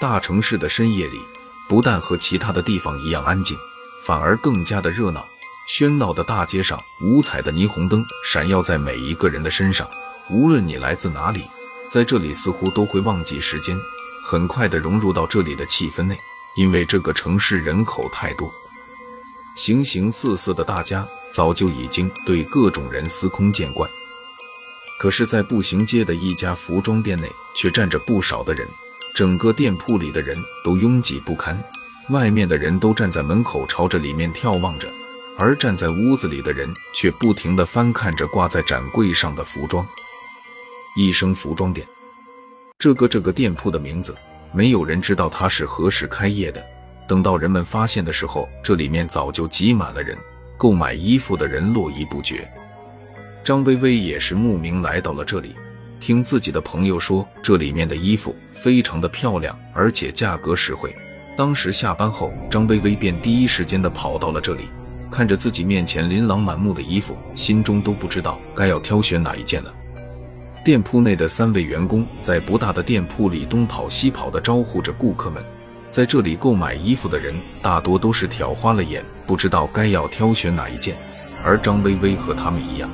大城市的深夜里，不但和其他的地方一样安静，反而更加的热闹。喧闹的大街上，五彩的霓虹灯闪耀在每一个人的身上。无论你来自哪里，在这里似乎都会忘记时间，很快的融入到这里的气氛内。因为这个城市人口太多，形形色色的大家早就已经对各种人司空见惯。可是，在步行街的一家服装店内，却站着不少的人。整个店铺里的人都拥挤不堪，外面的人都站在门口朝着里面眺望着，而站在屋子里的人却不停地翻看着挂在展柜上的服装。一生服装店，这个这个店铺的名字，没有人知道它是何时开业的。等到人们发现的时候，这里面早就挤满了人，购买衣服的人络绎不绝。张薇薇也是慕名来到了这里。听自己的朋友说，这里面的衣服非常的漂亮，而且价格实惠。当时下班后，张薇薇便第一时间的跑到了这里，看着自己面前琳琅满目的衣服，心中都不知道该要挑选哪一件了。店铺内的三位员工在不大的店铺里东跑西跑的招呼着顾客们。在这里购买衣服的人大多都是挑花了眼，不知道该要挑选哪一件。而张薇薇和他们一样，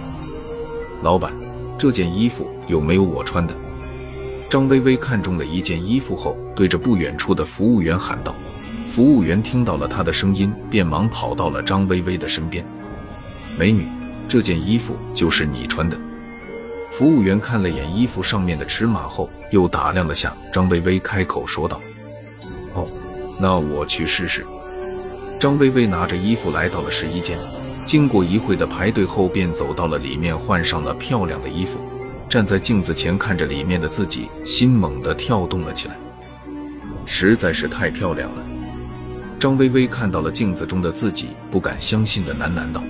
老板。这件衣服有没有我穿的？张薇薇看中了一件衣服后，对着不远处的服务员喊道。服务员听到了她的声音，便忙跑到了张薇薇的身边。美女，这件衣服就是你穿的。服务员看了眼衣服上面的尺码后，又打量了下张薇薇，开口说道：“哦，那我去试试。”张薇薇拿着衣服来到了试衣间。经过一会的排队后，便走到了里面，换上了漂亮的衣服，站在镜子前看着里面的自己，心猛地跳动了起来，实在是太漂亮了。张薇薇看到了镜子中的自己，不敢相信的喃喃道：“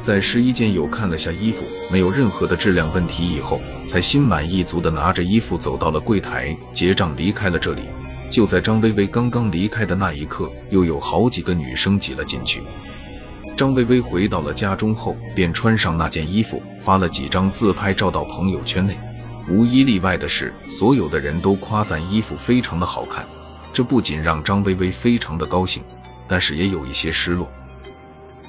在试衣间有看了下衣服，没有任何的质量问题以后，才心满意足的拿着衣服走到了柜台结账，离开了这里。就在张薇薇刚刚离开的那一刻，又有好几个女生挤了进去。”张薇薇回到了家中后，便穿上那件衣服，发了几张自拍照到朋友圈内。无一例外的是，所有的人都夸赞衣服非常的好看。这不仅让张薇薇非常的高兴，但是也有一些失落。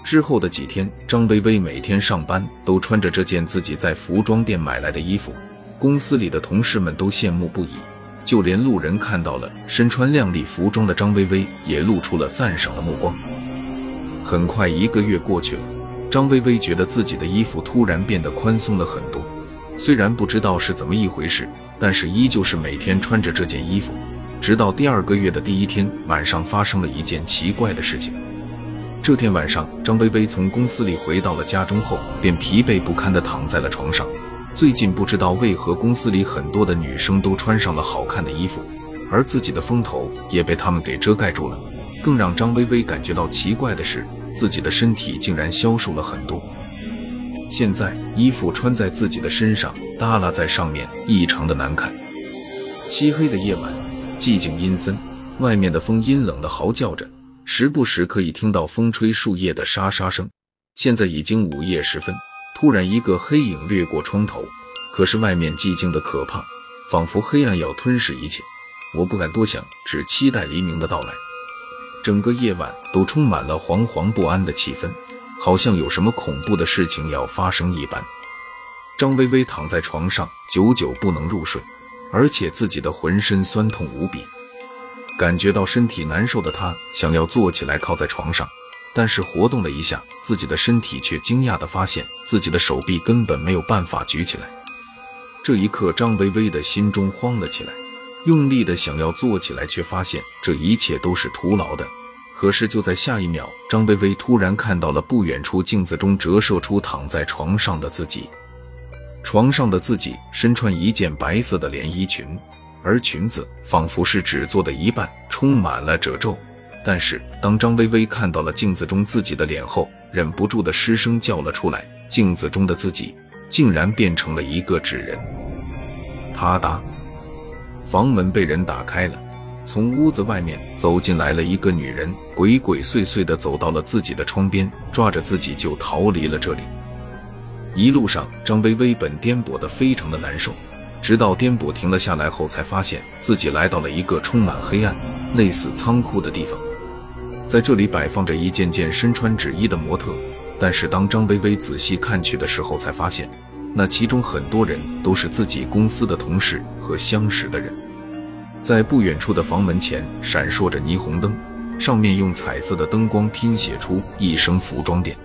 之后的几天，张薇薇每天上班都穿着这件自己在服装店买来的衣服，公司里的同事们都羡慕不已，就连路人看到了身穿靓丽服装的张薇薇，也露出了赞赏的目光。很快一个月过去了，张薇薇觉得自己的衣服突然变得宽松了很多。虽然不知道是怎么一回事，但是依旧是每天穿着这件衣服。直到第二个月的第一天晚上，发生了一件奇怪的事情。这天晚上，张薇薇从公司里回到了家中后，便疲惫不堪地躺在了床上。最近不知道为何，公司里很多的女生都穿上了好看的衣服，而自己的风头也被她们给遮盖住了。更让张薇薇感觉到奇怪的是。自己的身体竟然消瘦了很多，现在衣服穿在自己的身上，耷拉在上面，异常的难看。漆黑的夜晚，寂静阴森，外面的风阴冷的嚎叫着，时不时可以听到风吹树叶的沙沙声。现在已经午夜时分，突然一个黑影掠过窗头，可是外面寂静的可怕，仿佛黑暗要吞噬一切。我不敢多想，只期待黎明的到来。整个夜晚都充满了惶惶不安的气氛，好像有什么恐怖的事情要发生一般。张薇薇躺在床上，久久不能入睡，而且自己的浑身酸痛无比。感觉到身体难受的她，想要坐起来靠在床上，但是活动了一下自己的身体，却惊讶地发现自己的手臂根本没有办法举起来。这一刻，张薇薇的心中慌了起来。用力的想要坐起来，却发现这一切都是徒劳的。可是就在下一秒，张薇薇突然看到了不远处镜子中折射出躺在床上的自己。床上的自己身穿一件白色的连衣裙，而裙子仿佛是纸做的一半，充满了褶皱。但是当张薇薇看到了镜子中自己的脸后，忍不住的失声叫了出来：镜子中的自己竟然变成了一个纸人！啪嗒。房门被人打开了，从屋子外面走进来了一个女人，鬼鬼祟祟地走到了自己的窗边，抓着自己就逃离了这里。一路上，张薇薇本颠簸得非常的难受，直到颠簸停了下来后，才发现自己来到了一个充满黑暗、类似仓库的地方。在这里摆放着一件件身穿纸衣的模特，但是当张薇薇仔细看去的时候，才发现那其中很多人都是自己公司的同事和相识的人。在不远处的房门前闪烁着霓虹灯，上面用彩色的灯光拼写出一生“服装店”。